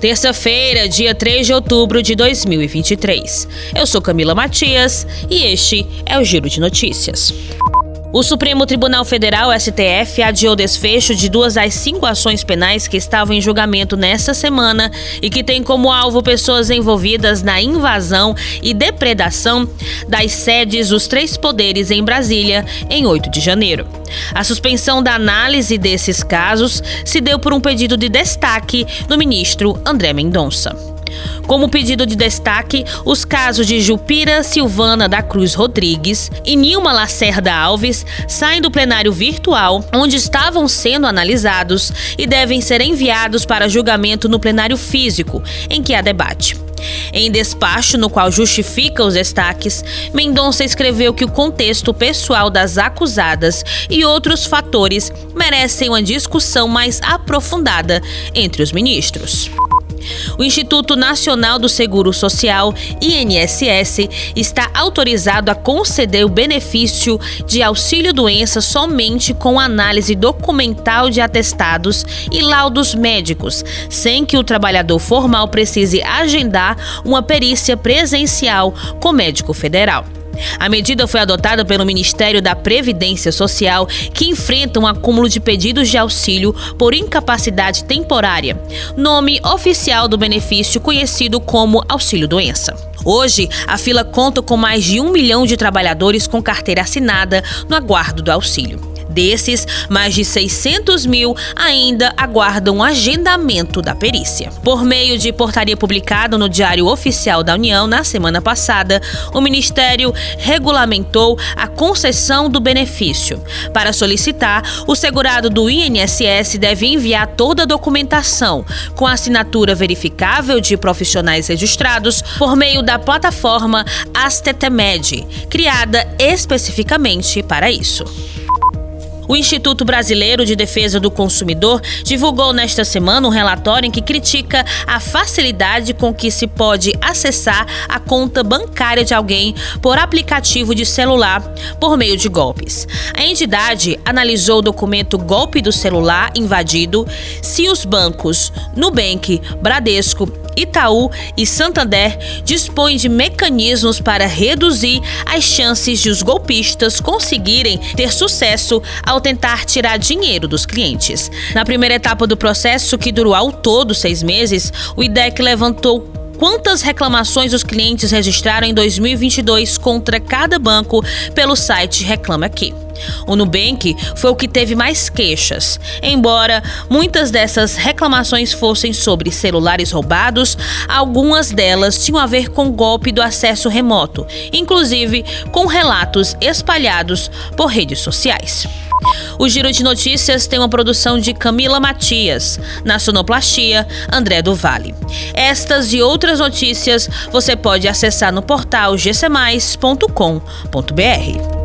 Terça-feira, dia 3 de outubro de 2023. Eu sou Camila Matias e este é o Giro de Notícias. O Supremo Tribunal Federal, STF, adiou o desfecho de duas das cinco ações penais que estavam em julgamento nesta semana e que têm como alvo pessoas envolvidas na invasão e depredação das sedes dos três poderes em Brasília em 8 de janeiro. A suspensão da análise desses casos se deu por um pedido de destaque do ministro André Mendonça. Como pedido de destaque, os casos de Jupira Silvana da Cruz Rodrigues e Nilma Lacerda Alves saem do plenário virtual, onde estavam sendo analisados e devem ser enviados para julgamento no plenário físico, em que há debate. Em despacho no qual justifica os destaques, Mendonça escreveu que o contexto pessoal das acusadas e outros fatores merecem uma discussão mais aprofundada entre os ministros. O Instituto Nacional do Seguro Social, INSS, está autorizado a conceder o benefício de auxílio-doença somente com análise documental de atestados e laudos médicos, sem que o trabalhador formal precise agendar uma perícia presencial com médico federal. A medida foi adotada pelo Ministério da Previdência Social, que enfrenta um acúmulo de pedidos de auxílio por incapacidade temporária, nome oficial do benefício conhecido como auxílio-doença. Hoje, a fila conta com mais de um milhão de trabalhadores com carteira assinada no aguardo do auxílio. Desses, mais de 600 mil ainda aguardam agendamento da perícia. Por meio de portaria publicada no Diário Oficial da União na semana passada, o Ministério regulamentou a concessão do benefício. Para solicitar, o segurado do INSS deve enviar toda a documentação com assinatura verificável de profissionais registrados por meio da plataforma Astetemed, criada especificamente para isso. O Instituto Brasileiro de Defesa do Consumidor divulgou nesta semana um relatório em que critica a facilidade com que se pode acessar a conta bancária de alguém por aplicativo de celular por meio de golpes. A entidade analisou o documento Golpe do Celular Invadido se os bancos Nubank, Bradesco Itaú e Santander dispõem de mecanismos para reduzir as chances de os golpistas conseguirem ter sucesso ao tentar tirar dinheiro dos clientes. Na primeira etapa do processo, que durou ao todo seis meses, o IDEC levantou quantas reclamações os clientes registraram em 2022 contra cada banco pelo site Reclame Aqui. O Nubank foi o que teve mais queixas. Embora muitas dessas reclamações fossem sobre celulares roubados, algumas delas tinham a ver com golpe do acesso remoto, inclusive com relatos espalhados por redes sociais. O Giro de Notícias tem uma produção de Camila Matias, na sonoplastia André do Vale. Estas e outras notícias você pode acessar no portal gcmais.com.br.